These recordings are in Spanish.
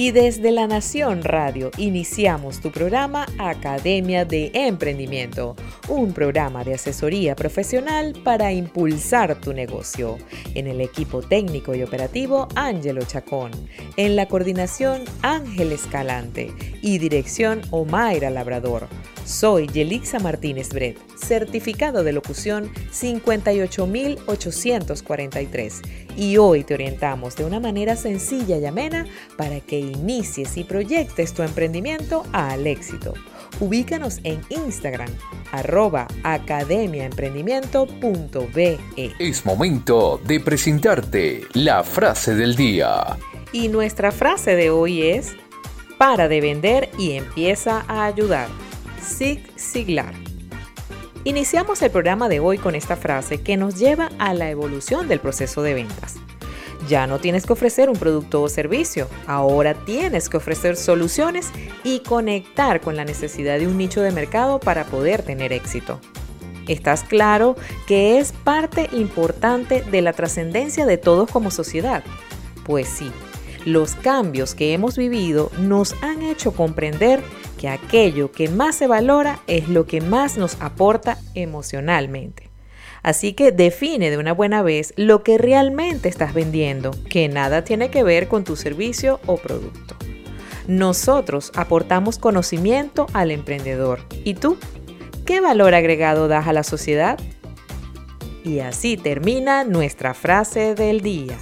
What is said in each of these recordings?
y desde La Nación Radio iniciamos tu programa Academia de Emprendimiento, un programa de asesoría profesional para impulsar tu negocio. En el equipo técnico y operativo Ángelo Chacón, en la coordinación Ángel Escalante y dirección Omaira Labrador. Soy Yelixa Martínez Bret, certificado de locución 58843 y hoy te orientamos de una manera sencilla y amena para que inicies y proyectes tu emprendimiento al éxito. Ubícanos en Instagram, arroba academiaemprendimiento.be. Es momento de presentarte la frase del día. Y nuestra frase de hoy es, para de vender y empieza a ayudar. Sig Siglar. Iniciamos el programa de hoy con esta frase que nos lleva a la evolución del proceso de ventas. Ya no tienes que ofrecer un producto o servicio, ahora tienes que ofrecer soluciones y conectar con la necesidad de un nicho de mercado para poder tener éxito. ¿Estás claro que es parte importante de la trascendencia de todos como sociedad? Pues sí, los cambios que hemos vivido nos han hecho comprender que aquello que más se valora es lo que más nos aporta emocionalmente. Así que define de una buena vez lo que realmente estás vendiendo, que nada tiene que ver con tu servicio o producto. Nosotros aportamos conocimiento al emprendedor. ¿Y tú? ¿Qué valor agregado das a la sociedad? Y así termina nuestra frase del día.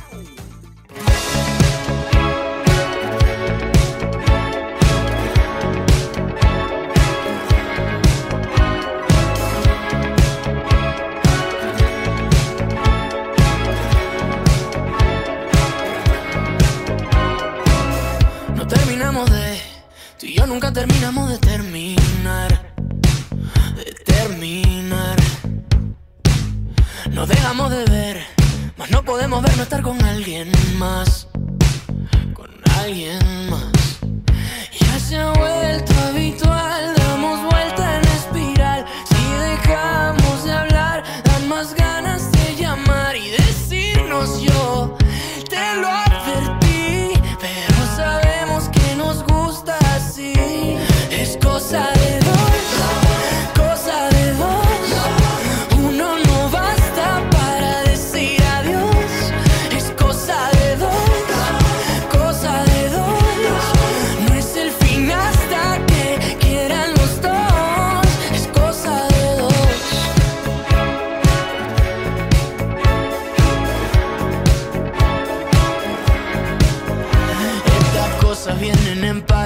Nunca terminamos de terminar, de terminar. Nos dejamos de ver, mas no podemos ver no estar con alguien más, con alguien más. Ya se ha vuelto habitual,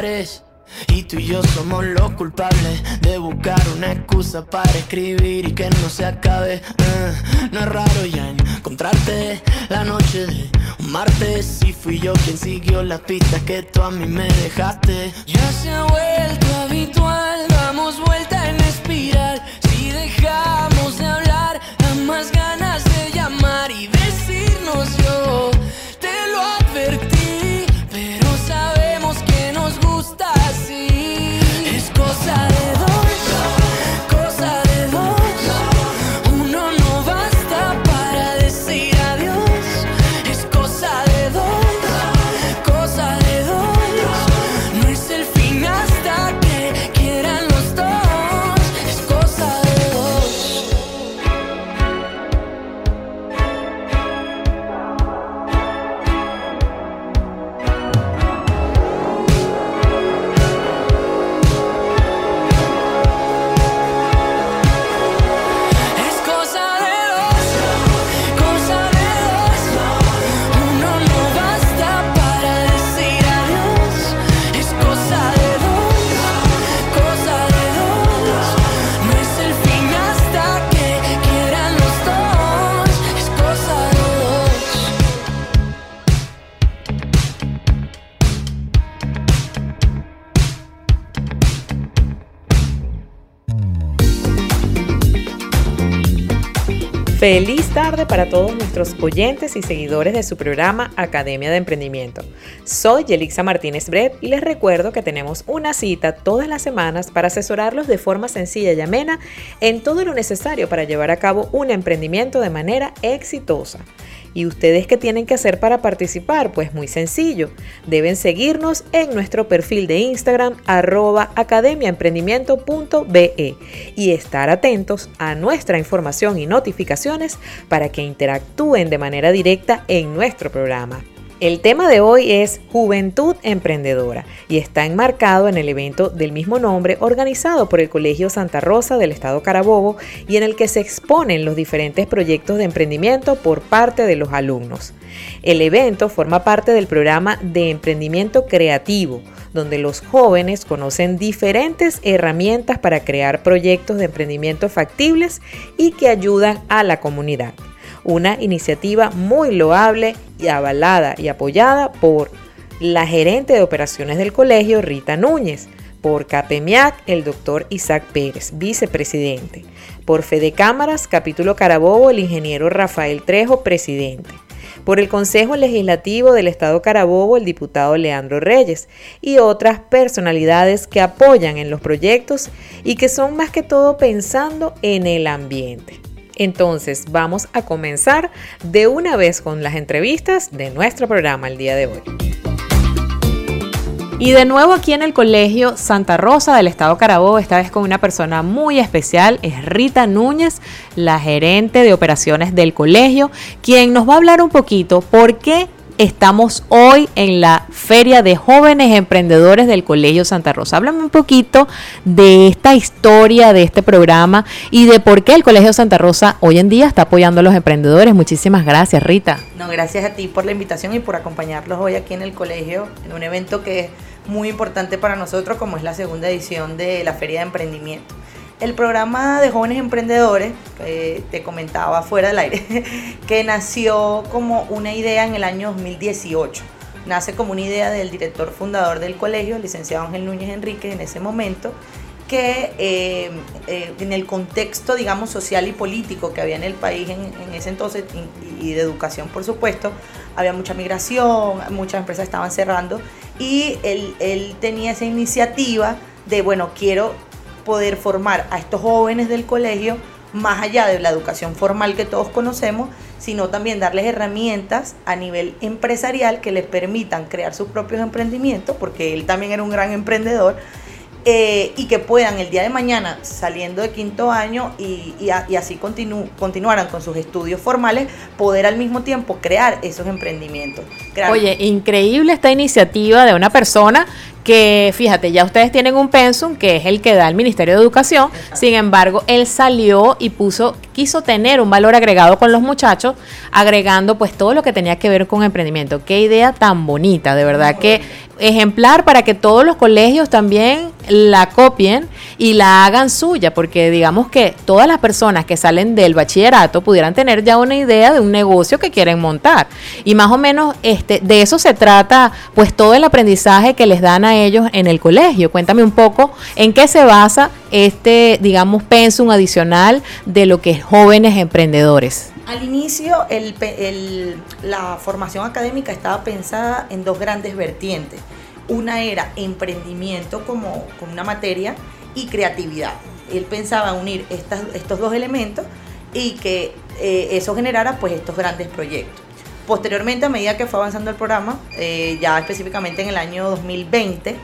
tú y yo somos los culpables de buscar una excusa para escribir y que no se acabe. Eh, no es raro ya encontrarte la noche de un martes. Y fui yo quien siguió las pistas que tú a mí me dejaste. Ya se ha vuelto habitual, damos vuelta en espiral. Si dejamos de hablar, da más Feliz tarde para todos nuestros oyentes y seguidores de su programa Academia de Emprendimiento. Soy Yelixa Martínez Bret y les recuerdo que tenemos una cita todas las semanas para asesorarlos de forma sencilla y amena en todo lo necesario para llevar a cabo un emprendimiento de manera exitosa. ¿Y ustedes qué tienen que hacer para participar? Pues muy sencillo. Deben seguirnos en nuestro perfil de Instagram arroba academiaemprendimiento.be y estar atentos a nuestra información y notificaciones para que interactúen de manera directa en nuestro programa. El tema de hoy es Juventud Emprendedora y está enmarcado en el evento del mismo nombre organizado por el Colegio Santa Rosa del Estado Carabobo y en el que se exponen los diferentes proyectos de emprendimiento por parte de los alumnos. El evento forma parte del programa de emprendimiento creativo, donde los jóvenes conocen diferentes herramientas para crear proyectos de emprendimiento factibles y que ayudan a la comunidad una iniciativa muy loable y avalada y apoyada por la gerente de operaciones del colegio, Rita Núñez, por CAPEMIAC, el doctor Isaac Pérez, vicepresidente, por Fede Cámaras, capítulo Carabobo, el ingeniero Rafael Trejo, presidente, por el Consejo Legislativo del Estado Carabobo, el diputado Leandro Reyes, y otras personalidades que apoyan en los proyectos y que son más que todo pensando en el ambiente. Entonces vamos a comenzar de una vez con las entrevistas de nuestro programa el día de hoy. Y de nuevo aquí en el Colegio Santa Rosa del Estado Carabobo, esta vez con una persona muy especial, es Rita Núñez, la gerente de operaciones del colegio, quien nos va a hablar un poquito por qué Estamos hoy en la Feria de Jóvenes Emprendedores del Colegio Santa Rosa. Háblame un poquito de esta historia, de este programa y de por qué el Colegio Santa Rosa hoy en día está apoyando a los emprendedores. Muchísimas gracias, Rita. No, gracias a ti por la invitación y por acompañarlos hoy aquí en el colegio, en un evento que es muy importante para nosotros, como es la segunda edición de la Feria de Emprendimiento. El programa de jóvenes emprendedores, que te comentaba fuera del aire, que nació como una idea en el año 2018. Nace como una idea del director fundador del colegio, el licenciado Ángel Núñez Enrique, en ese momento, que eh, eh, en el contexto, digamos, social y político que había en el país en, ese entonces, y, de educación, por supuesto, había mucha migración, muchas empresas estaban cerrando, y él tenía esa iniciativa de, bueno, quiero poder formar a estos jóvenes del colegio más allá de la educación formal que todos conocemos, sino también darles herramientas a nivel empresarial que les permitan crear sus propios emprendimientos, porque él también era un gran emprendedor, eh, y que puedan el día de mañana, saliendo de quinto año y, así continuaran con sus estudios formales, poder al mismo tiempo crear esos emprendimientos. Oye, increíble esta iniciativa de una persona que fíjate, ya ustedes tienen un pensum que es el que da el Ministerio de Educación, sin embargo, él salió y puso, quiso tener un valor agregado con los muchachos, agregando pues todo lo que tenía que ver con emprendimiento. Qué idea tan bonita, de verdad que ejemplar para que todos los colegios también la copien y la hagan suya, porque digamos que todas las personas que salen del bachillerato pudieran tener ya una idea de un negocio que quieren montar. Y más o menos este, de eso se trata pues todo el aprendizaje que les dan a ellos en el colegio. Cuéntame un poco en qué se basa este, digamos, pensum adicional de lo que es jóvenes emprendedores. Al inicio, la formación académica estaba pensada en dos grandes vertientes. Una era emprendimiento como, una materia y creatividad. Él pensaba unir estos dos elementos y que eh, eso generara pues estos grandes proyectos. Posteriormente, a medida que fue avanzando el programa, eh, ya específicamente en el año 2020,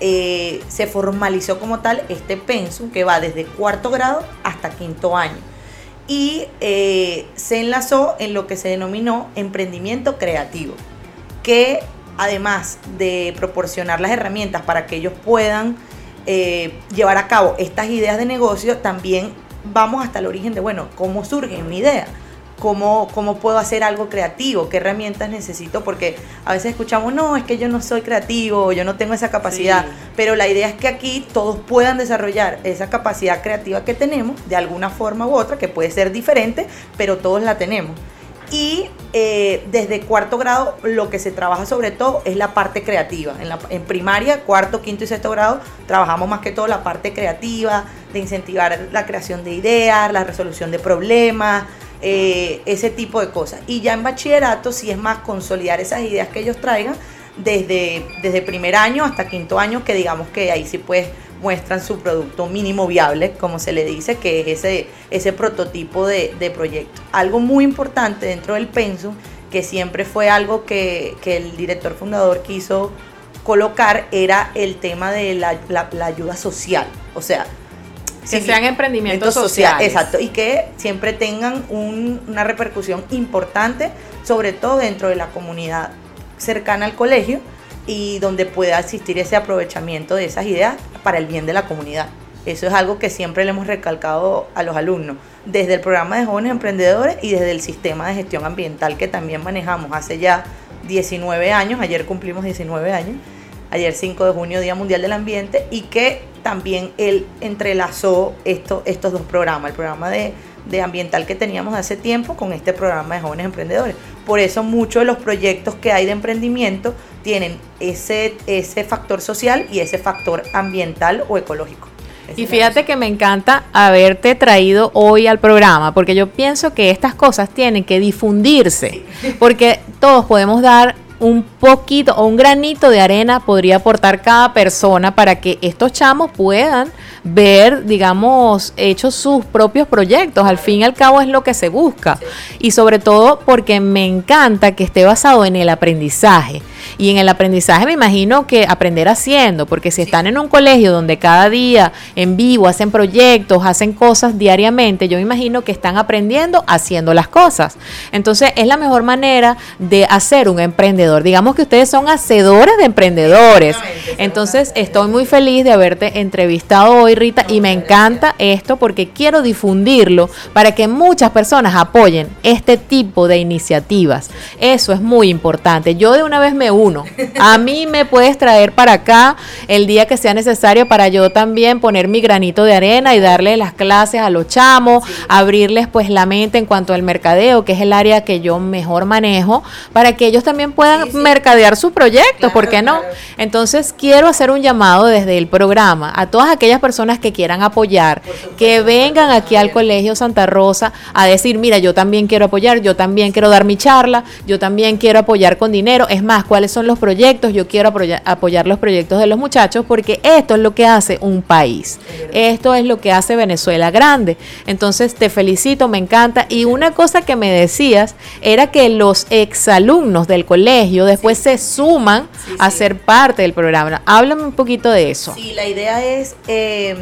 eh, se formalizó como tal este pensum que va desde cuarto grado hasta quinto año y eh, se enlazó en lo que se denominó emprendimiento creativo, que además de proporcionar las herramientas para que ellos puedan llevar a cabo estas ideas de negocio, también vamos hasta el origen de, bueno, cómo surge una idea cómo, cómo puedo hacer algo creativo, qué herramientas necesito, porque a veces escuchamos, no, es que yo no soy creativo, yo no tengo esa capacidad, pero la idea es que aquí todos puedan desarrollar esa capacidad creativa que tenemos, de alguna forma u otra, que puede ser diferente, pero todos la tenemos. Y eh, desde cuarto grado lo que se trabaja sobre todo es la parte creativa. En, la, en primaria, cuarto, quinto y sexto grado, trabajamos más que todo la parte creativa, de incentivar la creación de ideas, la resolución de problemas, eh, ese tipo de cosas. Y ya en bachillerato sí es más consolidar esas ideas que ellos traigan desde, desde primer año hasta quinto año, que digamos que ahí sí pues muestran su producto mínimo viable, como se le dice, que es ese, ese prototipo de, proyecto. Algo muy importante dentro del Pensum, que siempre fue algo que, que el director fundador quiso colocar, era el tema de la, la ayuda social. O sea, que sean emprendimientos sociales. Exacto, y que siempre tengan una repercusión importante, sobre todo dentro de la comunidad cercana al colegio y donde pueda existir ese aprovechamiento de esas ideas para el bien de la comunidad. Eso es algo que siempre le hemos recalcado a los alumnos, desde el programa de jóvenes emprendedores y desde el sistema de gestión ambiental que también manejamos hace ya 19 años, ayer cumplimos 19 años, ayer 5 de junio, Día Mundial del Ambiente, y que también él entrelazó esto, estos dos programas, el programa de, ambiental que teníamos hace tiempo con este programa de jóvenes emprendedores. Por eso muchos de los proyectos que hay de emprendimiento tienen ese, ese factor social y ese factor ambiental o ecológico. y fíjate que me encanta haberte traído hoy al programa, porque yo pienso que estas cosas tienen que difundirse, porque todos podemos dar un poquito o un granito de arena podría aportar cada persona para que estos chamos puedan ver, digamos, hechos sus propios proyectos. Al fin y al cabo es lo que se busca. Y sobre todo porque me encanta que esté basado en el aprendizaje. Y en el aprendizaje me imagino que aprender haciendo, porque si están en un colegio donde cada día en vivo hacen proyectos, hacen cosas diariamente, yo me imagino que están aprendiendo haciendo las cosas. Entonces es la mejor manera de hacer un emprendedor. Digamos que ustedes son hacedores de emprendedores. Entonces estoy muy feliz de haberte entrevistado hoy, Rita, y me encanta esto porque quiero difundirlo para que muchas personas apoyen este tipo de iniciativas. Eso es muy importante. Yo de una vez me uno. A mí me puedes traer para acá el día que sea necesario para yo también poner mi granito de arena y darle las clases a los chamos, abrirles pues la mente en cuanto al mercadeo, que es el área que yo mejor manejo, para que ellos también puedan mercadear su proyecto, ¿por qué no? Entonces quiero hacer un llamado desde el programa a todas aquellas personas que quieran apoyar, que vengan aquí al Colegio Santa Rosa a decir, mira, yo también quiero apoyar, yo también quiero dar mi charla, yo también quiero apoyar con dinero, es más, ¿cuál son los proyectos, yo quiero apoyar, los proyectos de los muchachos porque esto es lo que hace un país. Esto es lo que hace Venezuela grande. Entonces te felicito, me encanta. Y una cosa que me decías era que los exalumnos del colegio después se suman a ser parte del programa. Háblame un poquito de eso. Sí, la idea es, eh,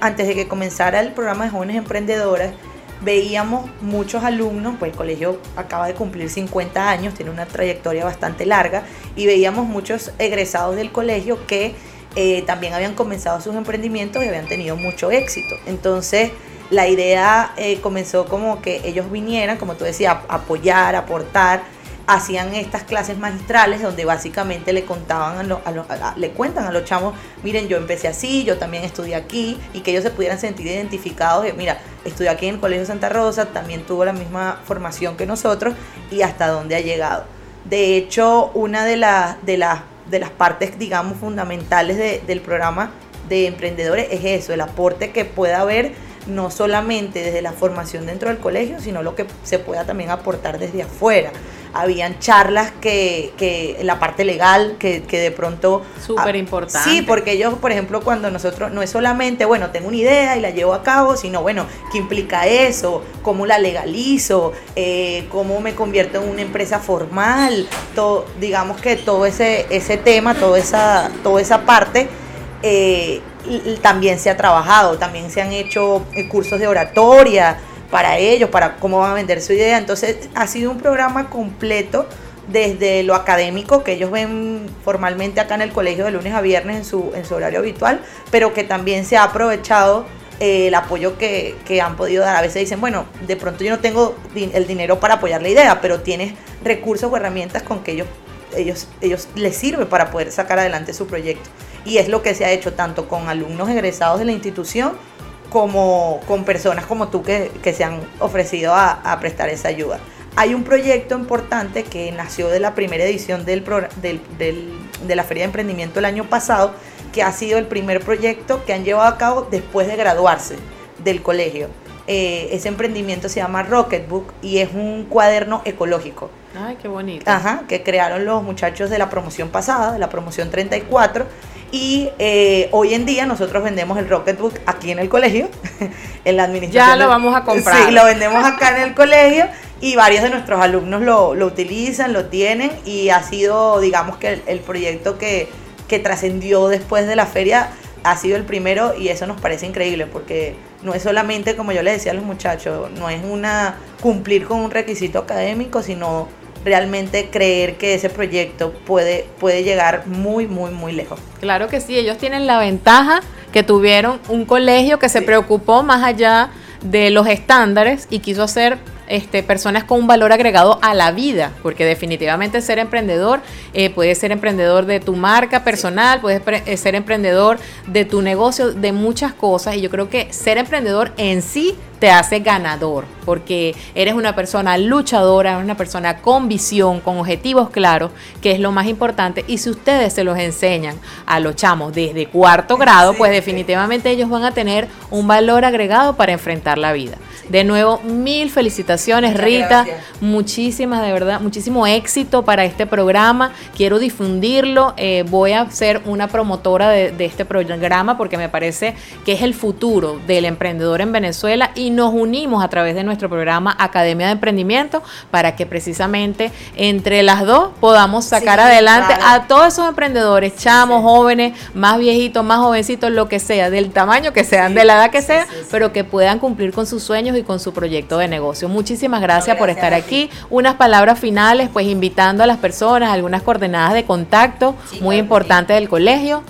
antes de que comenzara el programa de jóvenes emprendedoras, veíamos muchos alumnos, pues el colegio acaba de cumplir 50 años, tiene una trayectoria bastante larga, y veíamos muchos egresados del colegio que eh, también habían comenzado sus emprendimientos y habían tenido mucho éxito. Entonces, la idea eh, comenzó como que ellos vinieran, como tú decías, a apoyar, aportar, hacían estas clases magistrales donde básicamente le contaban a, le cuentan a los chamos, miren, yo empecé así, yo también estudié aquí y que ellos se pudieran sentir identificados, mira, estudié aquí en el Colegio Santa Rosa, también tuvo la misma formación que nosotros y hasta dónde ha llegado. De hecho, una de, de, de las partes, digamos, fundamentales del programa de emprendedores es eso, el aporte que pueda haber no solamente desde la formación dentro del colegio, sino lo que se pueda también aportar desde afuera habían charlas que, que la parte legal, que, que de pronto... Súper importante. Sí, porque ellos, por ejemplo, cuando nosotros, no es solamente, bueno, tengo una idea y la llevo a cabo, sino, bueno, ¿qué implica eso? ¿Cómo la legalizo? Eh, ¿Cómo me convierto en una empresa formal? Todo, digamos que todo ese, ese tema, toda esa, toda esa parte... Eh, también se ha trabajado, también se han hecho eh, cursos de oratoria, para ellos, para cómo van a vender su idea. Entonces ha sido un programa completo desde lo académico que ellos ven formalmente acá en el colegio de lunes a viernes en su, horario habitual, pero que también se ha aprovechado eh, el apoyo que, que, han podido dar. A veces dicen, bueno, de pronto yo no tengo el dinero para apoyar la idea, pero tienes recursos o herramientas con que ellos, ellos, ellos les sirve para poder sacar adelante su proyecto. Y es lo que se ha hecho tanto con alumnos egresados de la institución como con personas como tú que, se han ofrecido a, prestar esa ayuda. Hay un proyecto importante que nació de la primera edición del, de la Feria de Emprendimiento el año pasado, que ha sido el primer proyecto que han llevado a cabo después de graduarse del colegio. Eh, ese emprendimiento se llama Rocketbook y es un cuaderno ecológico. Ay, qué bonito. Ajá, que crearon los muchachos de la promoción pasada, de la promoción 34. Y eh, hoy en día nosotros vendemos el Rocketbook aquí en el colegio, en la administración. Ya lo vamos a comprar. Sí, lo vendemos acá en el colegio y varios de nuestros alumnos lo, lo utilizan, lo tienen y ha sido, digamos que el, proyecto que, que trascendió después de la feria ha sido el primero y eso nos parece increíble porque no es solamente, como yo les decía a los muchachos, no es una cumplir con un requisito académico, sino realmente creer que ese proyecto puede, puede llegar muy, muy, muy lejos. Claro que sí, ellos tienen la ventaja que tuvieron un colegio que se preocupó más allá de los estándares y quiso hacer este, personas con un valor agregado a la vida, porque definitivamente ser emprendedor, eh, puedes ser emprendedor de tu marca personal, puedes eh, ser emprendedor de tu negocio, de muchas cosas, y yo creo que ser emprendedor en sí te hace ganador, porque eres una persona luchadora, una persona con visión, con objetivos claros, que es lo más importante, y si ustedes se los enseñan a los chamos desde cuarto grado, pues definitivamente ellos van a tener un valor agregado para enfrentar la vida. De nuevo, mil felicitaciones, Rita. Muchísimas, de verdad, muchísimo éxito para este programa. Quiero difundirlo. Eh, voy a ser una promotora de, este programa porque me parece que es el futuro del emprendedor en Venezuela y nos unimos a través de nuestro programa Academia de Emprendimiento para que precisamente entre las dos podamos sacar adelante a todos esos emprendedores, chamos, jóvenes, más viejitos, más jovencitos, lo que sea, del tamaño que sean, de la edad que sea, pero que puedan cumplir con sus sueños y con su proyecto de negocio. Muchísimas gracias, por estar aquí. Unas palabras finales, pues invitando a las personas, algunas coordenadas de contacto muy importantes del colegio.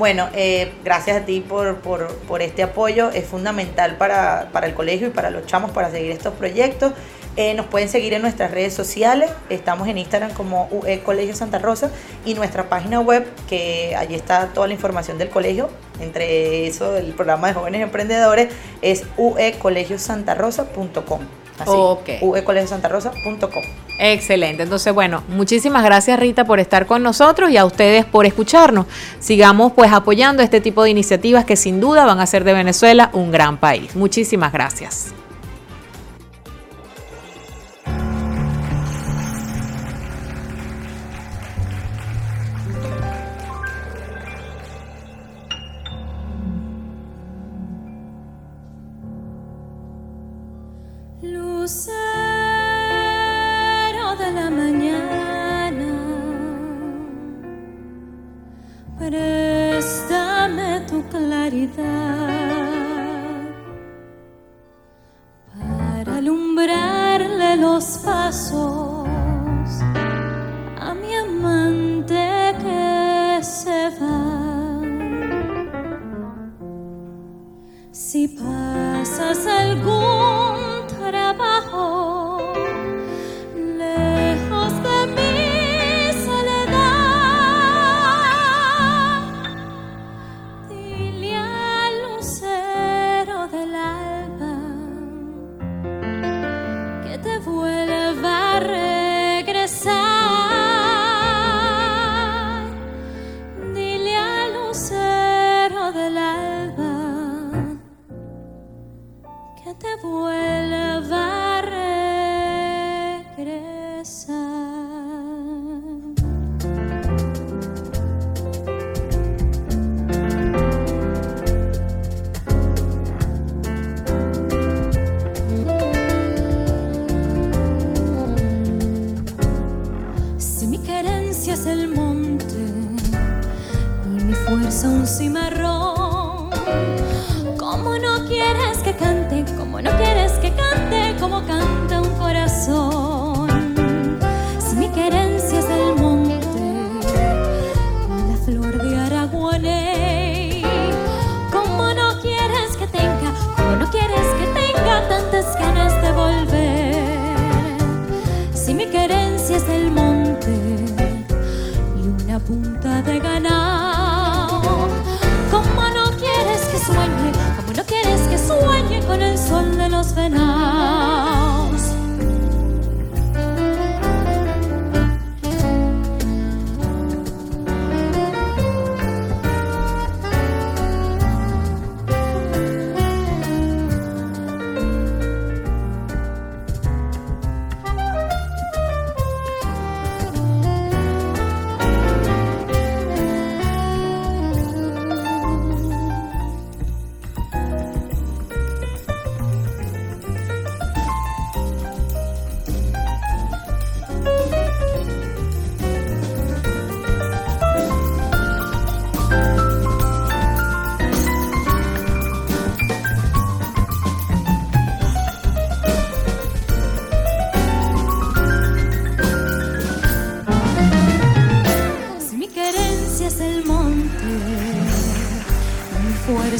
Bueno, eh, gracias a ti por, por, este apoyo. Es fundamental para, para el colegio y para los chamos para seguir estos proyectos. Eh, nos pueden seguir en nuestras redes sociales. Estamos en Instagram como UE Colegio Santa Rosa y nuestra página web, que allí está toda la información del colegio. Entre eso, el programa de jóvenes emprendedores es uecolegiosantarosa.com. Así, okay. uecolegiosantarosa.com. Excelente. Entonces, bueno, muchísimas gracias Rita por estar con nosotros y a ustedes por escucharnos. Sigamos pues apoyando este tipo de iniciativas que sin duda van a hacer de Venezuela un gran país. Muchísimas gracias.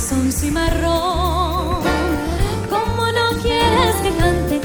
Son cimarrón. Como no quieres que cante,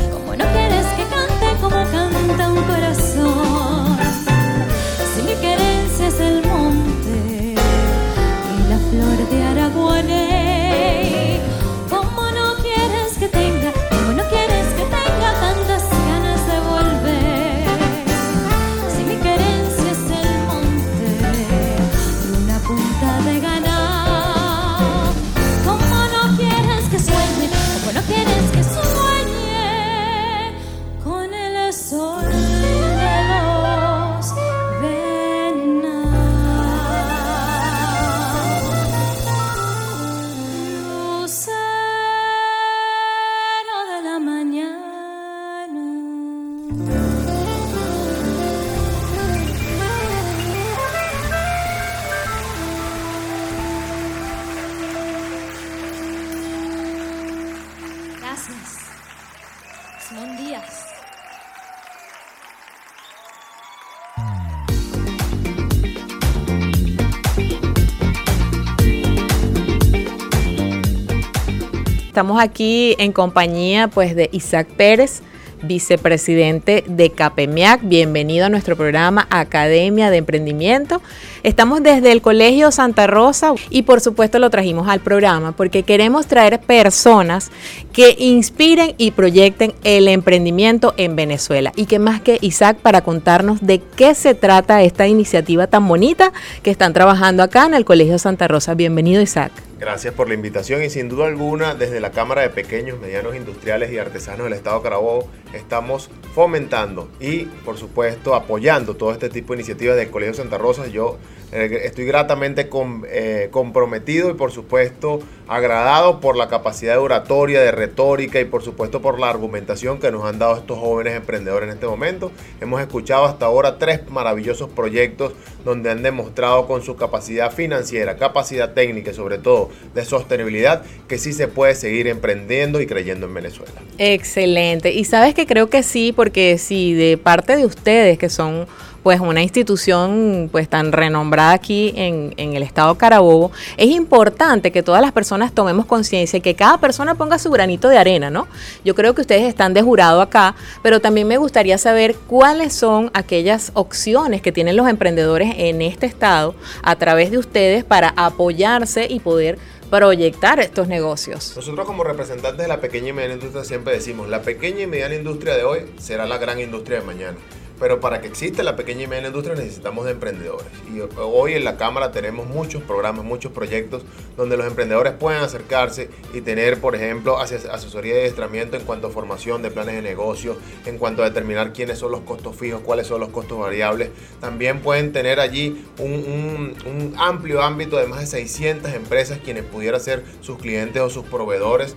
Estamos aquí en compañía pues de Isaac Pérez, vicepresidente de CAPEMIAC. Bienvenido a nuestro programa Academia de Emprendimiento. Estamos desde el Colegio Santa Rosa y por supuesto lo trajimos al programa porque queremos traer personas que inspiren y proyecten el emprendimiento en Venezuela. Y que más que Isaac para contarnos de qué se trata esta iniciativa tan bonita que están trabajando acá en el Colegio Santa Rosa. Bienvenido Isaac. Gracias por la invitación y sin duda alguna desde la Cámara de Pequeños, Medianos Industriales y Artesanos del Estado Carabobo estamos fomentando y por supuesto apoyando todo este tipo de iniciativas del Colegio Santa Rosa. Yo estoy gratamente eh, comprometido y por supuesto agradado por la capacidad de oratoria, de retórica y por supuesto por la argumentación que nos han dado estos jóvenes emprendedores en este momento. Hemos escuchado hasta ahora tres maravillosos proyectos donde han demostrado con su capacidad financiera, capacidad técnica y sobre todo de sostenibilidad que sí se puede seguir emprendiendo y creyendo en Venezuela. Excelente. Y sabes que creo que sí, porque si de parte de ustedes, que son pues una institución pues tan renombrada aquí en, en el estado Carabobo, es importante que todas las personas tomemos conciencia y que cada persona ponga su granito de arena, ¿no? Yo creo que ustedes están de jurado acá, pero también me gustaría saber cuáles son aquellas opciones que tienen los emprendedores en este estado a través de ustedes para apoyarse y poder proyectar estos negocios. Nosotros como representantes de la pequeña y mediana industria siempre decimos, la pequeña y mediana industria de hoy será la gran industria de mañana. Pero para que exista la pequeña y mediana industria necesitamos de emprendedores. Y hoy en la Cámara tenemos muchos programas, muchos proyectos donde los emprendedores pueden acercarse y tener, por ejemplo, ases- asesoría y adiestramiento en cuanto a formación de planes de negocio, en cuanto a determinar quiénes son los costos fijos, cuáles son los costos variables. También pueden tener allí un, un- un amplio ámbito de más de 600 empresas quienes pudieran ser sus clientes o sus proveedores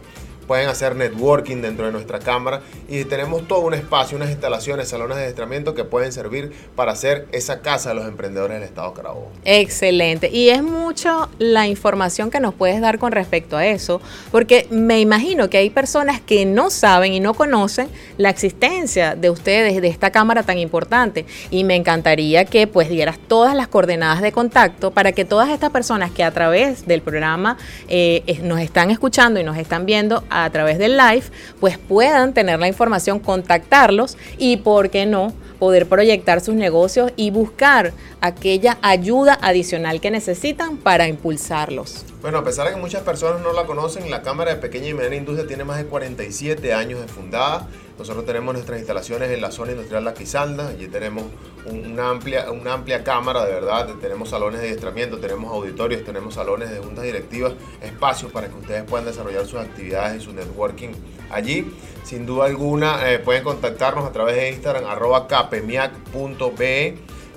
pueden hacer networking dentro de nuestra cámara y tenemos todo un espacio, unas instalaciones, salones de adiestramiento que pueden servir para hacer esa casa de los emprendedores del Estado Carabobo. Excelente. Y es mucho la información que nos puedes dar con respecto a eso, porque me imagino que hay personas que no saben y no conocen la existencia de ustedes, de esta cámara tan importante. Y me encantaría que pues dieras todas las coordenadas de contacto para que todas estas personas que a través del programa eh, nos están escuchando y nos están viendo través del live, pues puedan tener la información, contactarlos y, ¿por qué no?, poder proyectar sus negocios y buscar aquella ayuda adicional que necesitan para impulsarlos. Bueno, a pesar de que muchas personas no la conocen, la Cámara de Pequeña y Mediana Industria tiene más de 47 años de fundada. Nosotros tenemos nuestras instalaciones en la zona industrial La Quisanda. Allí tenemos un- una, amplia, una amplia cámara, de verdad. Tenemos salones de adiestramiento, tenemos auditorios, tenemos salones de juntas directivas, espacios para que ustedes puedan desarrollar sus actividades y su networking allí. Sin duda alguna, eh, pueden contactarnos a través de Instagram, arroba capemiac.be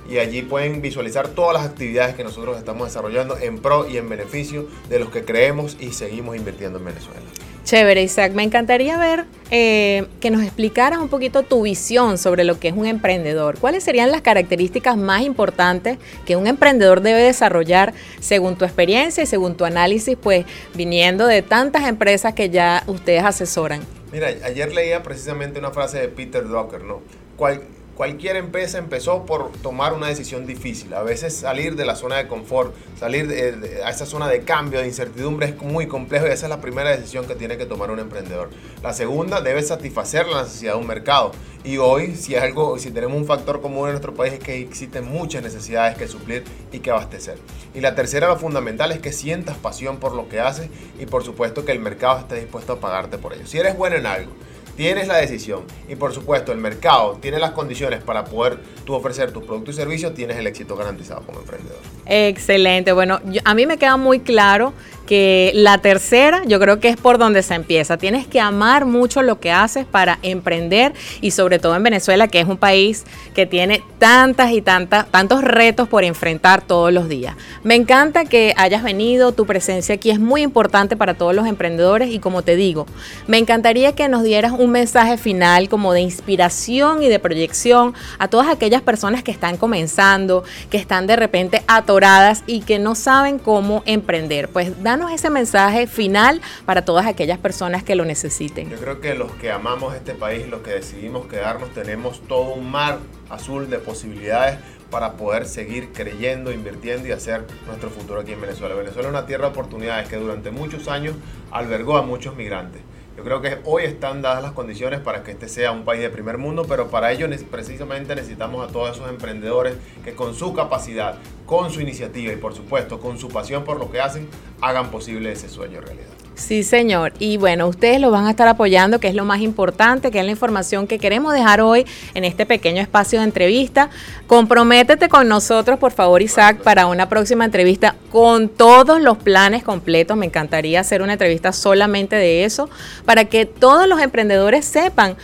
y allí pueden visualizar todas las actividades que nosotros estamos desarrollando en pro y en beneficio de los que creemos y seguimos invirtiendo en Venezuela. Chévere, Isaac. Me encantaría ver eh, que nos explicaras un poquito tu visión sobre lo que es un emprendedor. ¿Cuáles serían las características más importantes que un emprendedor debe desarrollar según tu experiencia y según tu análisis, pues viniendo de tantas empresas que ya ustedes asesoran? Mira, ayer leía precisamente una frase de Peter Drucker, ¿no? Cual- cualquier empresa empezó por tomar una decisión difícil. A veces salir de la zona de confort, salir de, a esa zona de cambio, de incertidumbre es muy complejo y esa es la primera decisión que tiene que tomar un emprendedor. La segunda debe satisfacer la necesidad de un mercado. Y hoy, si es algo, si tenemos un factor común en nuestro país es que existen muchas necesidades que suplir y que abastecer. Y la tercera, lo fundamental es que sientas pasión por lo que haces y por supuesto que el mercado esté dispuesto a pagarte por ello. Si eres bueno en algo, tienes la decisión y por supuesto el mercado tiene las condiciones para poder tú ofrecer tus productos y servicios, tienes el éxito garantizado como emprendedor. Excelente. Bueno, yo- a mí me queda muy claro que la tercera yo creo que es por donde se empieza. Tienes que amar mucho lo que haces para emprender y sobre todo en Venezuela, que es un país que tiene tantas y tantas, tantos retos por enfrentar todos los días. Me encanta que hayas venido, tu presencia aquí es muy importante para todos los emprendedores y como te digo, me encantaría que nos dieras un mensaje final como de inspiración y de proyección a todas aquellas personas que están comenzando, que están de repente atoradas y que no saben cómo emprender. Pues danos ese mensaje final para todas aquellas personas que lo necesiten. Yo creo que los que amamos este país, los que decidimos quedarnos, tenemos todo un mar azul de posibilidades para poder seguir creyendo, invirtiendo y hacer nuestro futuro aquí en Venezuela. Venezuela es una tierra de oportunidades que durante muchos años albergó a muchos migrantes. Yo creo que hoy están dadas las condiciones para que este sea un país de primer mundo, pero para ello precisamente necesitamos a todos esos emprendedores que con su capacidad, con su iniciativa y por supuesto con su pasión por lo que hacen, hagan posible ese sueño realidad. Sí, señor. Y bueno, ustedes lo van a estar apoyando, que es lo más importante, que es la información que queremos dejar hoy en este pequeño espacio de entrevista. Comprométete con nosotros, por favor, Isaac, para una próxima entrevista con todos los planes completos. Me encantaría hacer una entrevista solamente de eso, para que todos los emprendedores sepan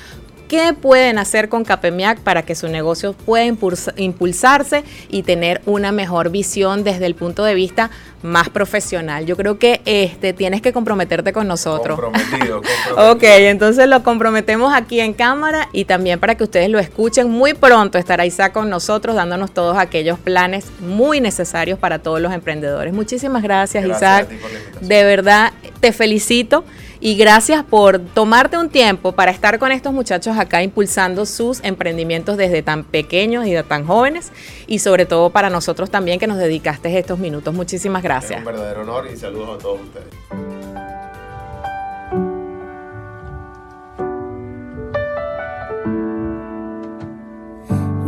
¿Qué pueden hacer con Capemiac para que su negocio pueda impulsa- impulsarse y tener una mejor visión desde el punto de vista más profesional? Yo creo que este tienes que comprometerte con nosotros. Comprometido, comprometido. Ok, entonces lo comprometemos aquí en cámara y también para que ustedes lo escuchen. Muy pronto estará Isaac con nosotros dándonos todos aquellos planes muy necesarios para todos los emprendedores. Muchísimas gracias, Gracias Isaac. De verdad, te felicito y gracias por tomarte un tiempo para estar con estos muchachos acá impulsando sus emprendimientos desde tan pequeños y de tan jóvenes y sobre todo para nosotros también que nos dedicaste estos minutos. Muchísimas Es gracias. un verdadero honor y saludos a todos ustedes.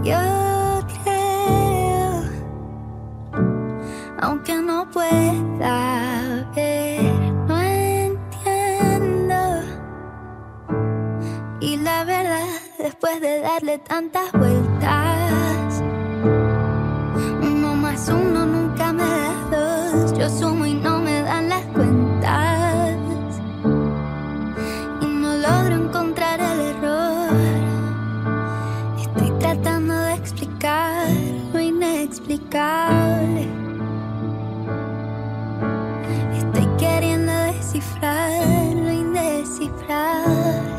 Yo creo, aunque no pueda ver, verdad, después de darle tantas vueltas, uno más uno nunca me da dos. Yo sumo y no me dan las cuentas. Y no logro encontrar el error. Estoy tratando de explicar lo inexplicable. Estoy queriendo descifrar lo indescifrable.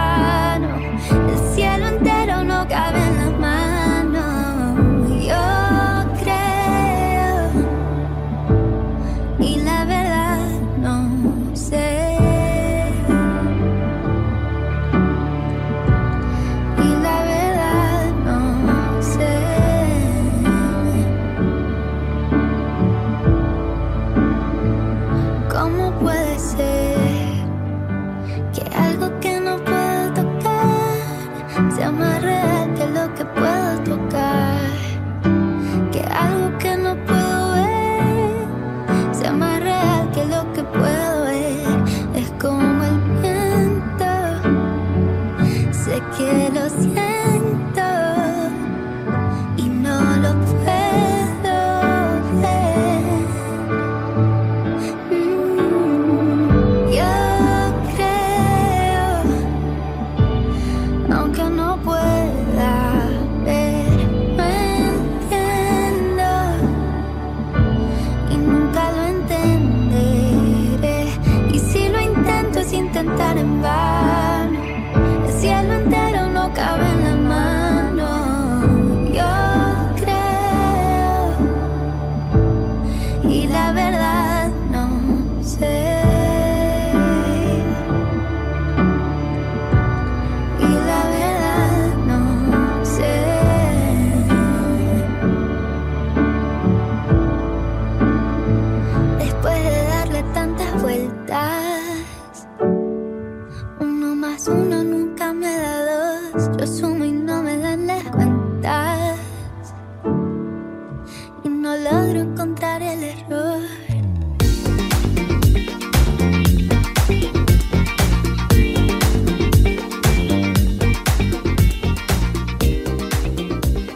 dos.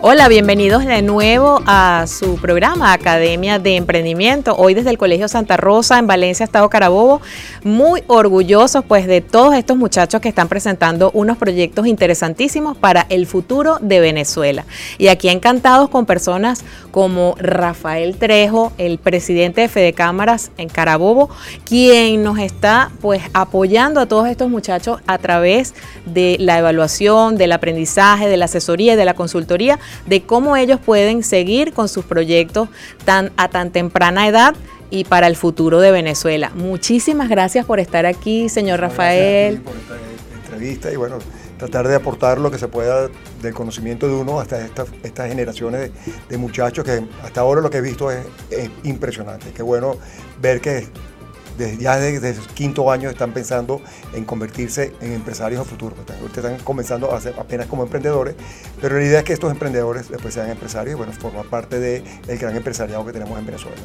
Hola, bienvenidos de nuevo a su programa Academia de Emprendimiento. Hoy desde el Colegio Santa Rosa en Valencia, Estado Carabobo, muy orgullosos pues de todos estos muchachos que están presentando unos proyectos interesantísimos para el futuro de Venezuela. Y aquí encantados con personas como Rafael Trejo, el presidente de Fede Cámaras en Carabobo, quien nos está pues apoyando a todos estos muchachos a través de la evaluación, del aprendizaje, de la asesoría y de la consultoría de cómo ellos pueden seguir con sus proyectos tan, a tan temprana edad y para el futuro de Venezuela. Muchísimas gracias por estar aquí, señor Rafael. Gracias por esta entrevista y bueno, tratar de aportar lo que se pueda del conocimiento de uno hasta esta- estas generaciones de, de muchachos que hasta ahora lo que he visto es, es impresionante. Qué bueno ver que desde, ya desde quinto año están pensando en convertirse en empresarios a futuro. Ahorita están comenzando a ser apenas como emprendedores, pero la idea es que estos emprendedores después sean empresarios y bueno, formar parte del gran empresariado que tenemos en Venezuela.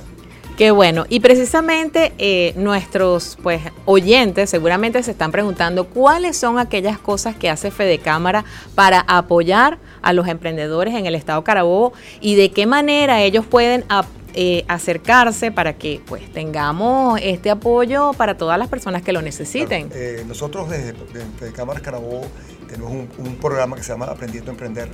Qué bueno. Y precisamente eh, nuestros pues oyentes seguramente se están preguntando cuáles son aquellas cosas que hace Fede Cámara para apoyar a los emprendedores en el estado Carabobo y de qué manera ellos pueden ap- eh, acercarse para que pues tengamos este apoyo para todas las personas que lo necesiten. Eh, nosotros desde, Cámaras Carabobo tenemos un, un programa que se llama Aprendiendo a Emprender,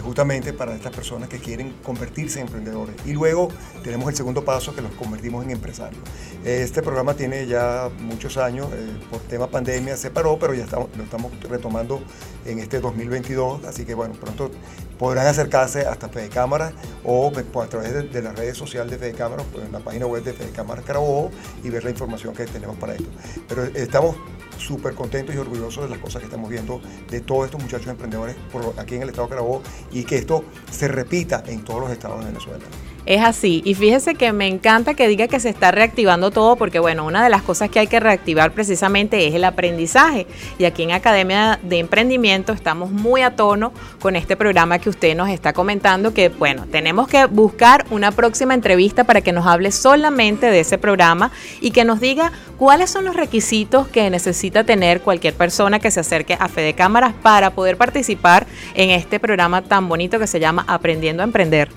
justamente para estas personas que quieren convertirse en emprendedores. Y luego tenemos el segundo paso que los convertimos en empresarios. Este programa tiene ya muchos años, eh, por tema pandemia se paró, pero ya estamos, lo estamos retomando en este 2022, así que bueno, pronto podrán acercarse hasta Fede Cámaras o pues, a través de, las redes sociales de Fede Cámaras, pues, en la página web de Fede Cámaras Carabobo y ver la información que tenemos para esto. Pero estamos súper contentos y orgullosos de las cosas que estamos viendo de todos estos muchachos emprendedores por aquí en el estado de Carabobo y que esto se repita en todos los estados de Venezuela. Es así. Y fíjese que me encanta que diga que se está reactivando todo porque, bueno, una de las cosas que hay que reactivar precisamente es el aprendizaje. Y aquí en Academia de Emprendimiento estamos muy a tono con este programa que usted nos está comentando, que, bueno, tenemos que buscar una próxima entrevista para que nos hable solamente de ese programa y que nos diga cuáles son los requisitos que necesita tener cualquier persona que se acerque a Fede Cámaras para poder participar en este programa tan bonito que se llama Aprendiendo a Emprender.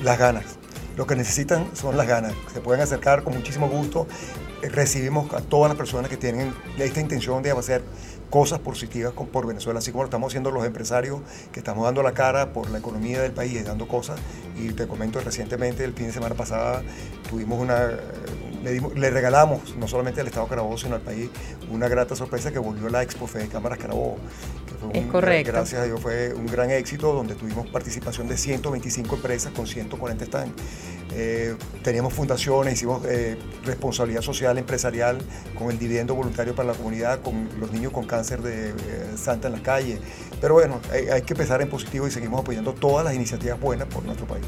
Las ganas. Lo que necesitan son las ganas. Se pueden acercar con muchísimo gusto. Eh, Recibimos a todas las personas que tienen esta intención de hacer cosas positivas por Venezuela, así como lo estamos haciendo los empresarios que estamos dando la cara por la economía del país dando cosas. Y te comento recientemente, el fin de semana pasada, tuvimos una, le, dimos- le regalamos no solamente al Estado Carabobo, sino al país una grata sorpresa que volvió la Expo Fede Cámaras Carabobo. Es correcto. Gracias a Dios fue un gran éxito donde tuvimos participación de 125 empresas con 140 stands. Eh, teníamos fundaciones, hicimos eh, responsabilidad social empresarial con el dividendo voluntario para la comunidad, con los niños con cáncer de eh, Santa en la calle. Pero bueno, hay, hay que empezar en positivo y seguimos apoyando todas las iniciativas buenas por nuestro país.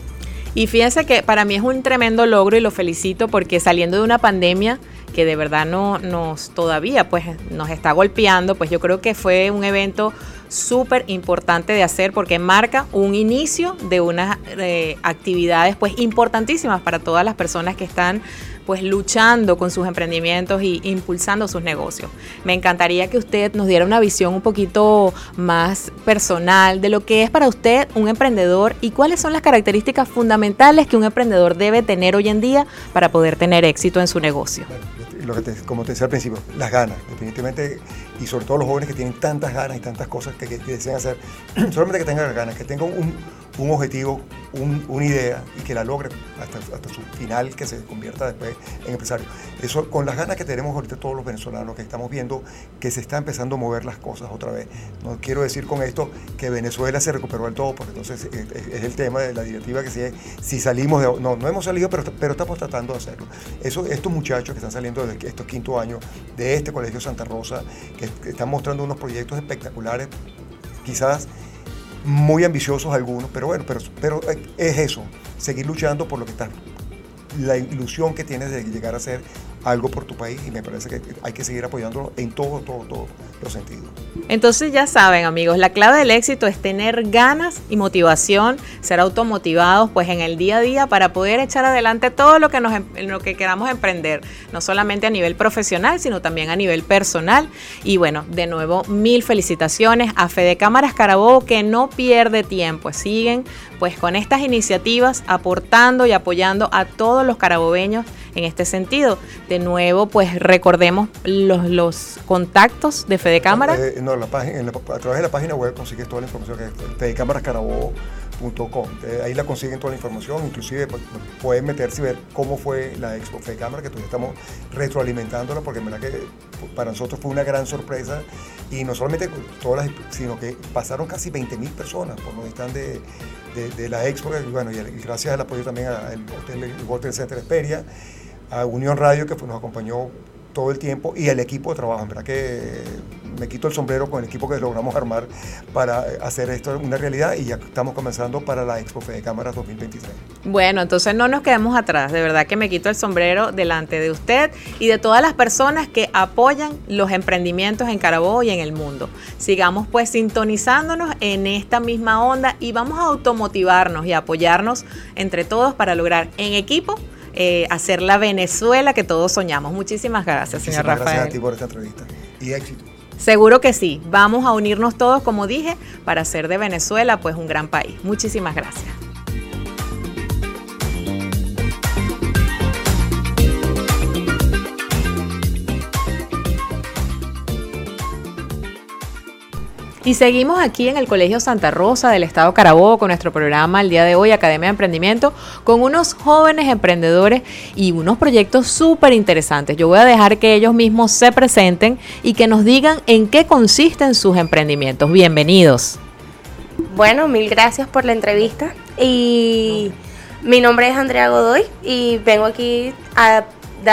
Y fíjense que para mí es un tremendo logro y lo felicito porque saliendo de una pandemia que de verdad no nos todavía pues nos está golpeando, pues yo creo que fue un evento súper importante de hacer porque marca un inicio de unas eh, actividades pues importantísimas para todas las personas que están pues luchando con sus emprendimientos y impulsando sus negocios. Me encantaría que usted nos diera una visión un poquito más personal de lo que es para usted un emprendedor y cuáles son las características fundamentales que un emprendedor debe tener hoy en día para poder tener éxito en su negocio. Lo que te- como te decía al principio, las ganas, definitivamente, y sobre todo los jóvenes que tienen tantas ganas y tantas cosas que, desean hacer, solamente que tengan las ganas, que tengan un, un objetivo, un- una idea y que la logre hasta, hasta su final, que se convierta después en empresario. Eso con las ganas que tenemos ahorita todos los venezolanos, que estamos viendo que se está empezando a mover las cosas otra vez. No quiero decir con esto que Venezuela se recuperó del todo, porque entonces es, el tema de la directiva que si, si salimos de... No, no hemos salido, pero, pero estamos tratando de hacerlo. Eso, estos muchachos que están saliendo de estos quinto años de este Colegio Santa Rosa, que, están mostrando unos proyectos espectaculares, quizás muy ambiciosos algunos, pero bueno, pero, pero es eso, seguir luchando por lo que está, la ilusión que tienes de llegar a ser algo por tu país y me parece que hay que seguir apoyándolo en todo, todo, todos los sentidos. Entonces ya saben amigos, la clave del éxito es tener ganas y motivación, ser automotivados pues en el día a día para poder echar adelante todo lo que, nos, em, lo que queramos emprender, no solamente a nivel profesional, sino también a nivel personal. Y bueno, de nuevo, mil felicitaciones a Fede Cámaras Carabobo que no pierde tiempo, siguen pues con estas iniciativas aportando y apoyando a todos los carabobeños en este sentido. De nuevo, pues recordemos los, los contactos de Fede Cámara. Eh, no, la página, la, a través de la página web consigues toda la información que es fedecámarascarabobo.com. Eh, ahí la consiguen toda la información, inclusive pues, pueden meterse y ver cómo fue la Expo Fede Cámara, que todavía estamos retroalimentándola, porque en verdad que para nosotros fue una gran sorpresa y no solamente todas las, sino que pasaron casi 20 mil personas por donde están de, de, de, la Expo, y bueno, y, y gracias al apoyo también al Hotel, el Hotel Center Esperia, a Unión Radio que nos acompañó todo el tiempo y el equipo de trabajo. En verdad que me quito el sombrero con el equipo que logramos armar para hacer esto una realidad y ya estamos comenzando para la Expo Fede Cámaras 2023. Bueno, entonces no nos quedemos atrás. De verdad que me quito el sombrero delante de usted y de todas las personas que apoyan los emprendimientos en Carabobo y en el mundo. Sigamos pues sintonizándonos en esta misma onda y vamos a automotivarnos y apoyarnos entre todos para lograr en equipo eh, hacer la Venezuela que todos soñamos. Muchísimas gracias, Muchísimas señor Rafael. Gracias a ti por esta entrevista y éxito. Seguro que sí. Vamos a unirnos todos, como dije, para hacer de Venezuela pues un gran país. Muchísimas gracias. Y seguimos aquí en el Colegio Santa Rosa del Estado Carabobo con nuestro programa el día de hoy, Academia de Emprendimiento, con unos jóvenes emprendedores y unos proyectos súper interesantes. Yo voy a dejar que ellos mismos se presenten y que nos digan en qué consisten sus emprendimientos. Bienvenidos. Bueno, mil gracias por la entrevista. Y mi nombre es Andrea Godoy y vengo aquí a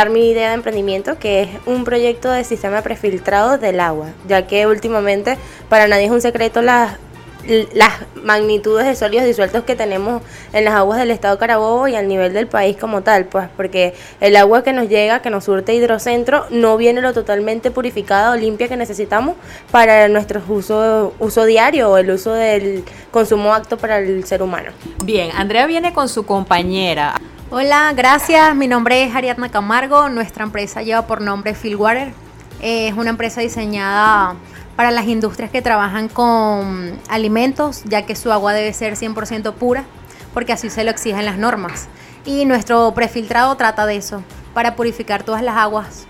mi idea de emprendimiento, que es un proyecto de sistema prefiltrado del agua, ya que últimamente para nadie es un secreto las, magnitudes de sólidos disueltos que tenemos en las aguas del estado Carabobo y al nivel del país como tal, pues porque el agua que nos llega, que nos surte hidrocentro, no viene lo totalmente purificada o limpia que necesitamos para nuestro uso, uso diario o el uso del consumo apto para el ser humano. Bien, Andrea viene con su compañera. Hola, gracias. Mi nombre es Ariadna Camargo. Nuestra empresa lleva por nombre Fieldwater. Es una empresa diseñada para las industrias que trabajan con alimentos, ya que su agua debe ser 100% pura, porque así se lo exigen las normas. Y nuestro prefiltrado trata de eso, para purificar todas las aguas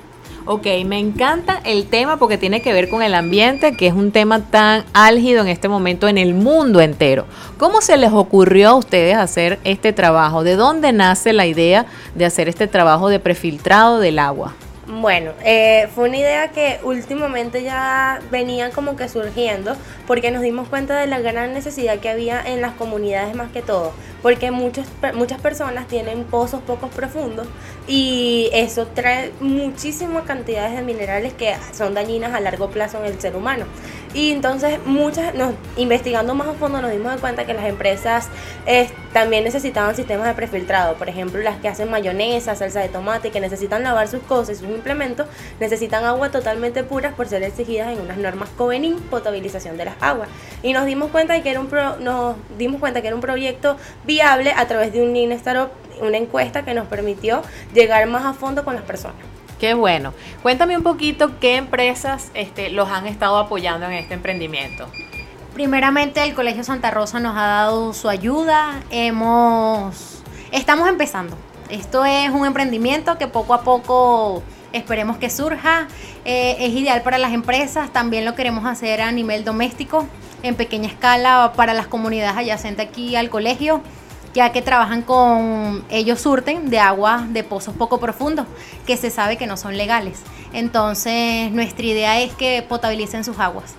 Ok, me encanta el tema porque tiene que ver con el ambiente, que es un tema tan álgido en este momento en el mundo entero. ¿Cómo se les ocurrió a ustedes hacer este trabajo? ¿De dónde nace la idea de hacer este trabajo de prefiltrado del agua? Bueno, eh, fue una idea que últimamente ya venía como que surgiendo porque nos dimos cuenta de la gran necesidad que había en las comunidades más que todo, porque muchos, muchas personas tienen pozos poco profundos y eso trae muchísimas cantidades de minerales que son dañinas a largo plazo en el ser humano. Y entonces muchas, nos, investigando más a fondo nos dimos cuenta que las empresas también necesitaban sistemas de prefiltrado. Por ejemplo, las que hacen mayonesa, salsa de tomate, que necesitan lavar sus cosas y sus implementos, necesitan agua totalmente puras por ser exigidas en unas normas Covenin, potabilización de las aguas. Y nos dimos cuenta de que era un pro, nos dimos cuenta que era un proyecto viable a través de un Lean Startup, una encuesta que nos permitió llegar más a fondo con las personas. Qué bueno. Cuéntame un poquito qué empresas este, los han estado apoyando en este emprendimiento. Primeramente el Colegio Santa Rosa nos ha dado su ayuda. Hemos estamos empezando. Esto es un emprendimiento que poco a poco esperemos que surja. Eh, es ideal para las empresas, también lo queremos hacer a nivel doméstico. en pequeña escala para las comunidades adyacentes aquí al colegio, ya que trabajan con, ellos surten de agua de pozos poco profundos, que se sabe que no son legales. Entonces, nuestra idea es que potabilicen sus aguas.